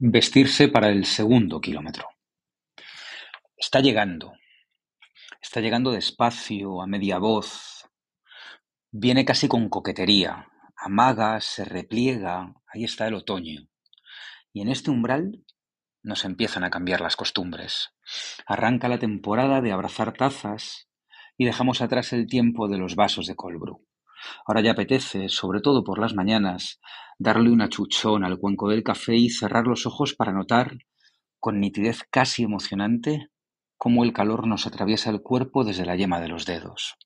Vestirse para el segundo kilómetro. Está llegando. Está llegando despacio, a media voz. Viene casi con coquetería. Amaga, se repliega. Ahí está el otoño. Y en este umbral nos empiezan a cambiar las costumbres. Arranca la temporada de abrazar tazas y dejamos atrás el tiempo de los vasos de colbru. Ahora ya apetece, sobre todo por las mañanas, darle una chuchón al cuenco del café y cerrar los ojos para notar, con nitidez casi emocionante, cómo el calor nos atraviesa el cuerpo desde la yema de los dedos.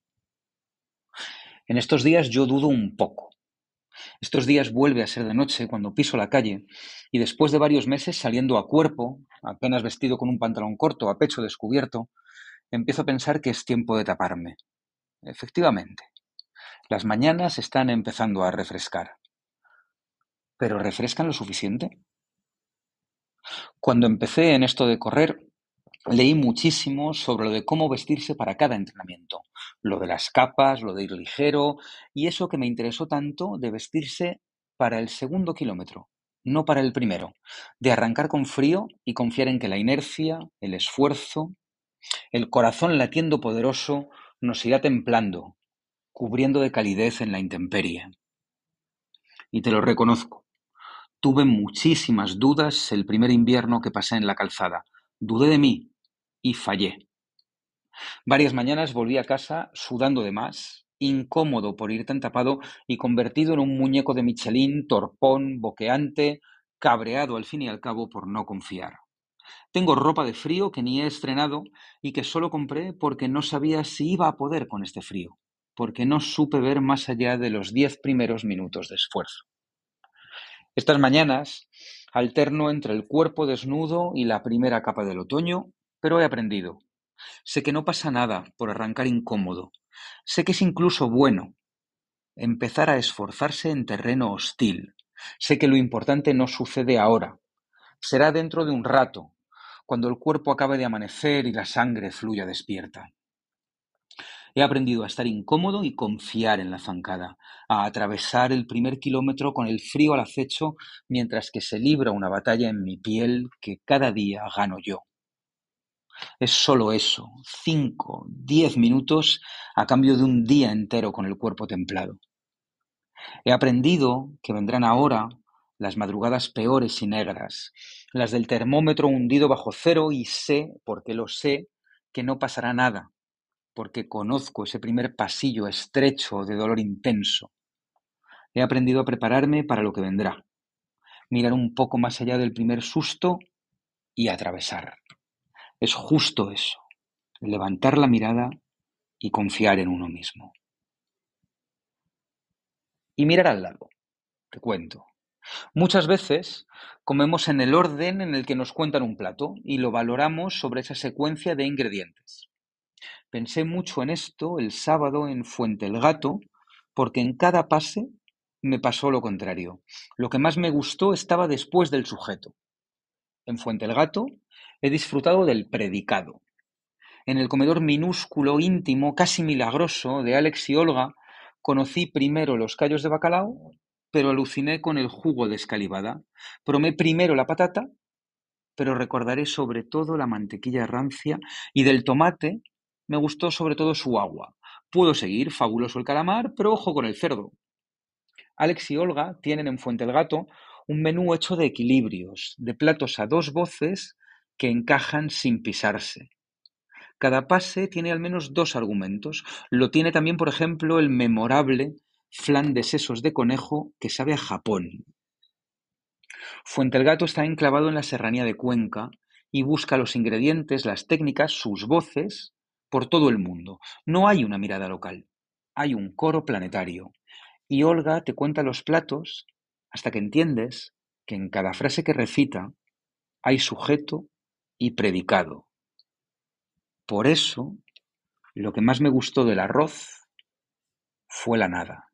En estos días yo dudo un poco. Estos días vuelve a ser de noche cuando piso la calle y después de varios meses saliendo a cuerpo, apenas vestido con un pantalón corto, a pecho descubierto, empiezo a pensar que es tiempo de taparme. Efectivamente, las mañanas están empezando a refrescar. ¿Pero refrescan lo suficiente? Cuando empecé en esto de correr, leí muchísimo sobre lo de cómo vestirse para cada entrenamiento, lo de las capas, lo de ir ligero, y eso que me interesó tanto de vestirse para el segundo kilómetro, no para el primero, de arrancar con frío y confiar en que la inercia, el esfuerzo, el corazón latiendo poderoso nos irá templando, cubriendo de calidez en la intemperie. Y te lo reconozco. Tuve muchísimas dudas el primer invierno que pasé en la calzada. Dudé de mí y fallé. Varias mañanas volví a casa sudando de más, incómodo por ir tan tapado y convertido en un muñeco de Michelin, torpón, boqueante, cabreado al fin y al cabo por no confiar. Tengo ropa de frío que ni he estrenado y que solo compré porque no sabía si iba a poder con este frío porque no supe ver más allá de los diez primeros minutos de esfuerzo. Estas mañanas alterno entre el cuerpo desnudo y la primera capa del otoño, pero he aprendido. Sé que no pasa nada por arrancar incómodo. Sé que es incluso bueno empezar a esforzarse en terreno hostil. Sé que lo importante no sucede ahora. Será dentro de un rato, cuando el cuerpo acabe de amanecer y la sangre fluya despierta. He aprendido a estar incómodo y confiar en la zancada, a atravesar el primer kilómetro con el frío al acecho mientras que se libra una batalla en mi piel que cada día gano yo. Es solo eso, cinco, diez minutos a cambio de un día entero con el cuerpo templado. He aprendido que vendrán ahora las madrugadas peores y negras, las del termómetro hundido bajo cero y sé, porque lo sé, que no pasará nada, porque conozco ese primer pasillo estrecho de dolor intenso. He aprendido a prepararme para lo que vendrá, mirar un poco más allá del primer susto y atravesar. Es justo eso, levantar la mirada y confiar en uno mismo. Y mirar al lado, te cuento. Muchas veces comemos en el orden en el que nos cuentan un plato y lo valoramos sobre esa secuencia de ingredientes. Pensé mucho en esto el sábado en Fuente el Gato, porque en cada pase me pasó lo contrario. Lo que más me gustó estaba después del sujeto. En Fuente el Gato he disfrutado del predicado. En el comedor minúsculo, íntimo, casi milagroso de Alex y Olga, conocí primero los callos de bacalao, pero aluciné con el jugo de escalivada. Promé primero la patata, pero recordaré sobre todo la mantequilla rancia y del tomate me gustó sobre todo su agua. Puedo seguir, fabuloso el calamar, pero ojo con el cerdo. Alex y Olga tienen en Fuente el Gato un menú hecho de equilibrios, de platos a dos voces que encajan sin pisarse. Cada pase tiene al menos dos argumentos. Lo tiene también, por ejemplo, el memorable flan de sesos de conejo que sabe a Japón. Fuente el Gato está enclavado en la serranía de Cuenca y busca los ingredientes, las técnicas, sus voces por todo el mundo. No hay una mirada local, hay un coro planetario. Y Olga te cuenta los platos hasta que entiendes que en cada frase que recita hay sujeto y predicado. Por eso, lo que más me gustó del arroz fue la nada.